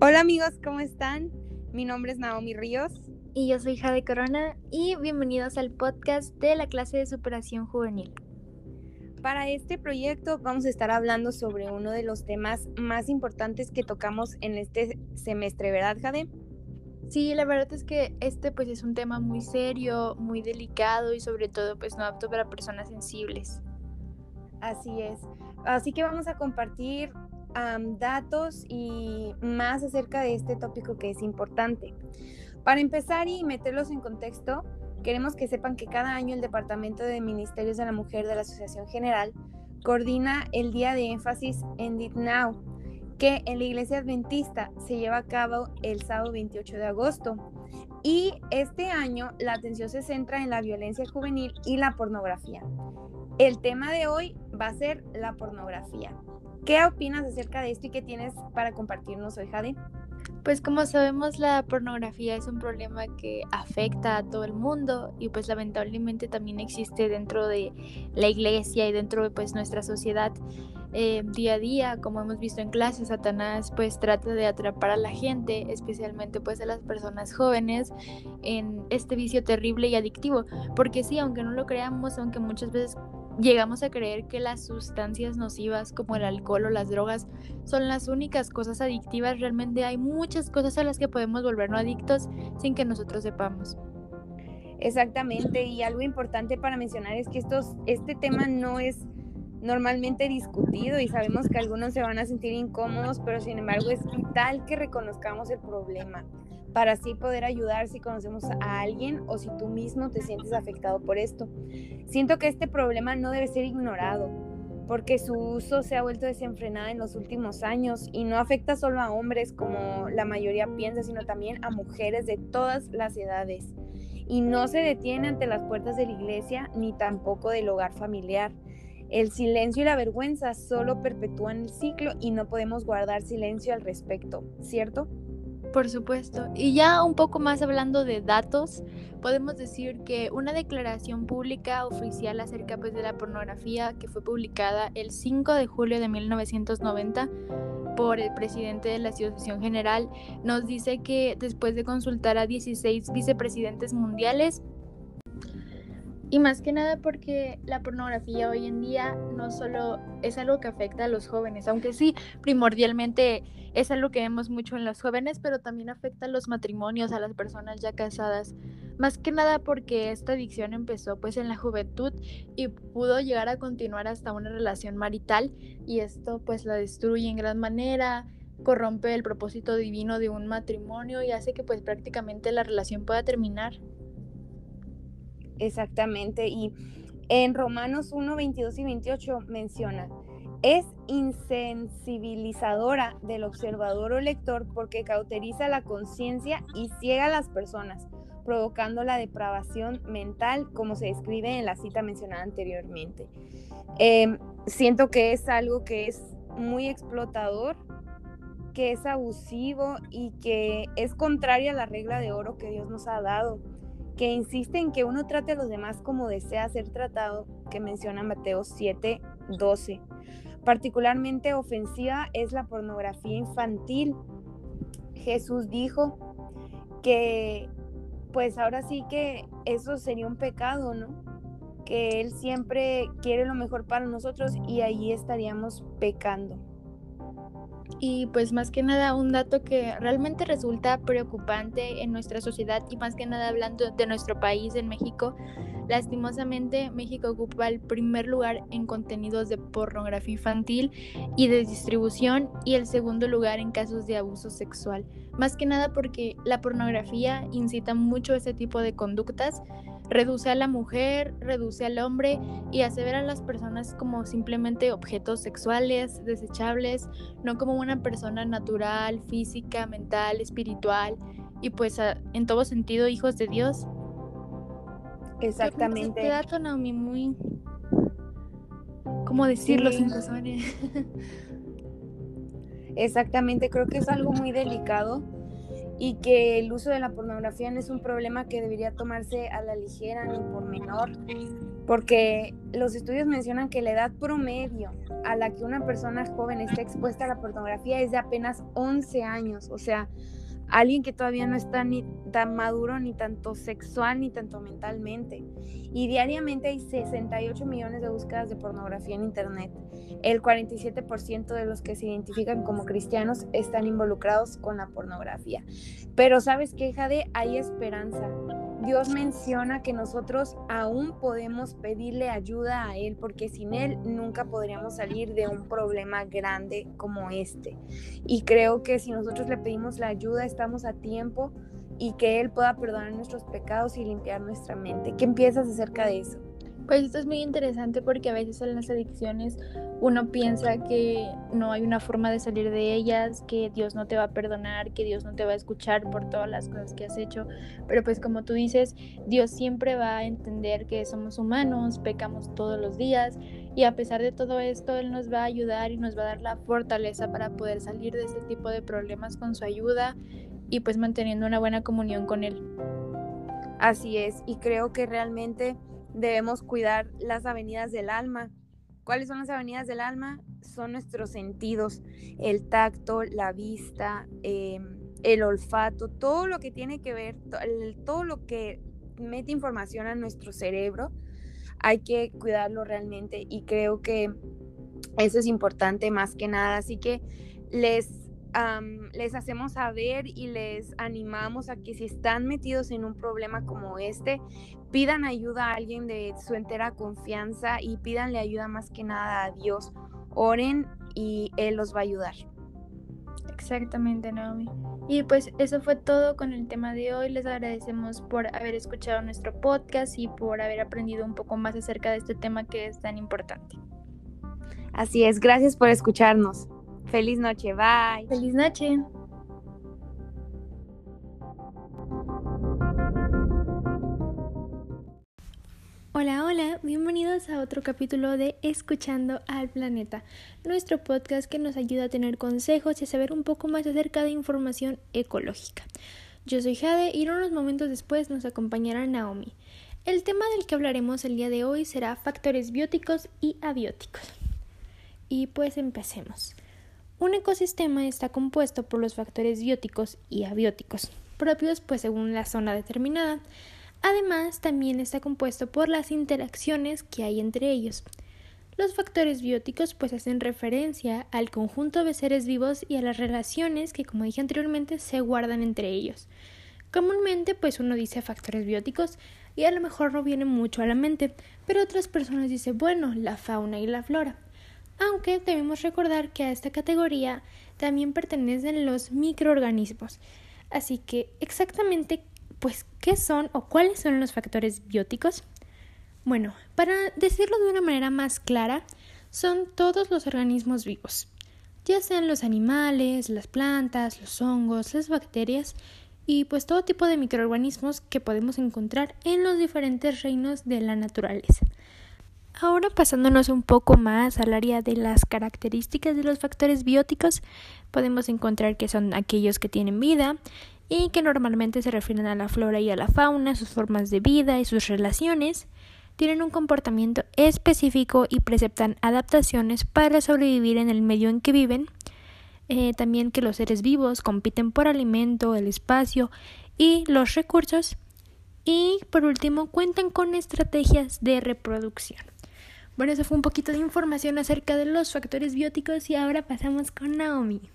Hola amigos, ¿cómo están? Mi nombre es Naomi Ríos. Y yo soy Jade Corona y bienvenidos al podcast de la clase de superación juvenil. Para este proyecto vamos a estar hablando sobre uno de los temas más importantes que tocamos en este semestre, ¿verdad Jade? Sí, la verdad es que este pues es un tema muy serio, muy delicado y sobre todo pues no apto para personas sensibles. Así es. Así que vamos a compartir datos y más acerca de este tópico que es importante. Para empezar y meterlos en contexto, queremos que sepan que cada año el Departamento de Ministerios de la Mujer de la Asociación General coordina el día de énfasis en It Now, que en la Iglesia Adventista se lleva a cabo el sábado 28 de agosto. Y este año la atención se centra en la violencia juvenil y la pornografía. El tema de hoy va a ser la pornografía. ¿Qué opinas acerca de esto y qué tienes para compartirnos hoy, Jade? Pues como sabemos, la pornografía es un problema que afecta a todo el mundo y pues lamentablemente también existe dentro de la iglesia y dentro de pues nuestra sociedad eh, día a día, como hemos visto en clases, Satanás pues trata de atrapar a la gente, especialmente pues a las personas jóvenes, en este vicio terrible y adictivo, porque sí, aunque no lo creamos, aunque muchas veces llegamos a creer que las sustancias nocivas como el alcohol o las drogas son las únicas cosas adictivas, realmente hay muchas cosas a las que podemos volvernos adictos sin que nosotros sepamos. Exactamente, y algo importante para mencionar es que estos, este tema no es normalmente discutido y sabemos que algunos se van a sentir incómodos, pero sin embargo es vital que reconozcamos el problema para así poder ayudar si conocemos a alguien o si tú mismo te sientes afectado por esto. Siento que este problema no debe ser ignorado porque su uso se ha vuelto desenfrenado en los últimos años y no afecta solo a hombres como la mayoría piensa, sino también a mujeres de todas las edades. Y no se detiene ante las puertas de la iglesia ni tampoco del hogar familiar. El silencio y la vergüenza solo perpetúan el ciclo y no podemos guardar silencio al respecto, ¿cierto? Por supuesto. Y ya un poco más hablando de datos, podemos decir que una declaración pública oficial acerca pues, de la pornografía que fue publicada el 5 de julio de 1990 por el presidente de la Asociación General nos dice que después de consultar a 16 vicepresidentes mundiales, y más que nada porque la pornografía hoy en día no solo es algo que afecta a los jóvenes, aunque sí, primordialmente es algo que vemos mucho en los jóvenes, pero también afecta a los matrimonios, a las personas ya casadas. Más que nada porque esta adicción empezó pues en la juventud y pudo llegar a continuar hasta una relación marital y esto pues la destruye en gran manera, corrompe el propósito divino de un matrimonio y hace que pues prácticamente la relación pueda terminar. Exactamente. Y en Romanos 1, 22 y 28 menciona, es insensibilizadora del observador o lector porque cauteriza la conciencia y ciega a las personas, provocando la depravación mental, como se describe en la cita mencionada anteriormente. Em, siento que es algo que es muy explotador, que es abusivo y que es contraria a la regla de oro que Dios nos ha dado que insiste en que uno trate a los demás como desea ser tratado, que menciona Mateo 7, 12. Particularmente ofensiva es la pornografía infantil. Jesús dijo que pues ahora sí que eso sería un pecado, ¿no? Que Él siempre quiere lo mejor para nosotros y ahí estaríamos pecando. Y pues más que nada un dato que realmente resulta preocupante en nuestra sociedad y más que nada hablando de nuestro país, en México, lastimosamente México ocupa el primer lugar en contenidos de pornografía infantil y de distribución y el segundo lugar en casos de abuso sexual. Más que nada porque la pornografía incita mucho a ese tipo de conductas Reduce a la mujer, reduce al hombre y hace ver a las personas como simplemente objetos sexuales, desechables, no como una persona natural, física, mental, espiritual y pues en todo sentido hijos de Dios. Exactamente. Este dato, Naomi, muy... ¿Cómo decirlo sin que Exactamente, creo que es algo muy delicado y que el uso de la pornografía no es un problema que debería tomarse a la ligera ni por menor. porque los estudios mencionan que la edad promedio a la que una persona joven está expuesta a la pornografía es de apenas 11 años, o sea, alguien que todavía no está ni tan maduro ni tanto sexual ni tanto mentalmente. Y diariamente hay 68 millones de búsquedas de pornografía en Internet. El 47% de los que se identifican como cristianos están involucrados con la pornografía. Pero sabes qué, Jade, hay esperanza. Dios menciona que nosotros aún podemos pedirle ayuda a Él porque sin Él nunca podríamos salir de un problema grande como este. Y creo que si nosotros le pedimos la ayuda estamos a tiempo y que Él pueda perdonar nuestros pecados y limpiar nuestra mente. ¿Qué piensas acerca de eso? Pues esto es muy interesante porque a veces en las adicciones uno piensa que no hay una forma de salir de ellas, que Dios no te va a perdonar, que Dios no te va a escuchar por todas las cosas que has hecho. Pero pues como tú dices, Dios siempre va a entender que somos humanos, pecamos todos los días y a pesar de todo esto, Él nos va a ayudar y nos va a dar la fortaleza para poder salir de este tipo de problemas con su ayuda y pues manteniendo una buena comunión con Él. Así es, y creo que realmente debemos cuidar las avenidas del alma. ¿Cuáles son las avenidas del alma? Son nuestros sentidos, el tacto, la vista, em, el olfato, todo lo que tiene que ver, todo lo que mete información a nuestro cerebro, hay que cuidarlo realmente y creo que eso es importante más que nada. Así que les les hacemos saber y les animamos a que si están metidos en un problema como este, pidan ayuda a alguien de su entera confianza y pídanle ayuda más que nada a Dios. Oren y Él los va a ayudar. Exactamente, Naomi. Y pues eso fue todo con el tema de hoy. Les agradecemos por haber escuchado nuestro podcast y por haber aprendido un poco más acerca de este tema que es tan importante. Así es, gracias por escucharnos. Feliz noche, bye. Feliz noche. Hola, hola, bienvenidos a otro capítulo de Escuchando al Planeta, nuestro podcast que nos ayuda a tener consejos y a saber un poco más acerca de información ecológica. Yo soy Jade y unos momentos después nos acompañará Naomi. El tema del que hablaremos el día de hoy será factores bióticos y abióticos. Y pues empecemos. Un ecosistema está compuesto por los factores bióticos y abióticos, propios pues según la zona determinada. Además, también está compuesto por las interacciones que hay entre ellos. Los factores bióticos pues hacen referencia al conjunto de seres vivos y a las relaciones que, como dije anteriormente, se guardan entre ellos. Comúnmente pues uno dice factores bióticos y a lo mejor no viene mucho a la mente, pero otras personas dicen, bueno, la fauna y la flora aunque debemos recordar que a esta categoría también pertenecen los microorganismos. Así que exactamente, pues, ¿qué son o cuáles son los factores bióticos? Bueno, para decirlo de una manera más clara, son todos los organismos vivos, ya sean los animales, las plantas, los hongos, las bacterias y pues todo tipo de microorganismos que podemos encontrar en los diferentes reinos de la naturaleza. Ahora pasándonos un poco más al área de las características de los factores bióticos, podemos encontrar que son aquellos que tienen vida y que normalmente se refieren a la flora y a la fauna, sus formas de vida y sus relaciones, tienen un comportamiento específico y preceptan adaptaciones para sobrevivir en el medio en que viven, eh, también que los seres vivos compiten por alimento, el espacio y los recursos, y por último cuentan con estrategias de reproducción. Bueno, eso fue un poquito de información acerca de los factores bióticos y ahora pasamos con Naomi.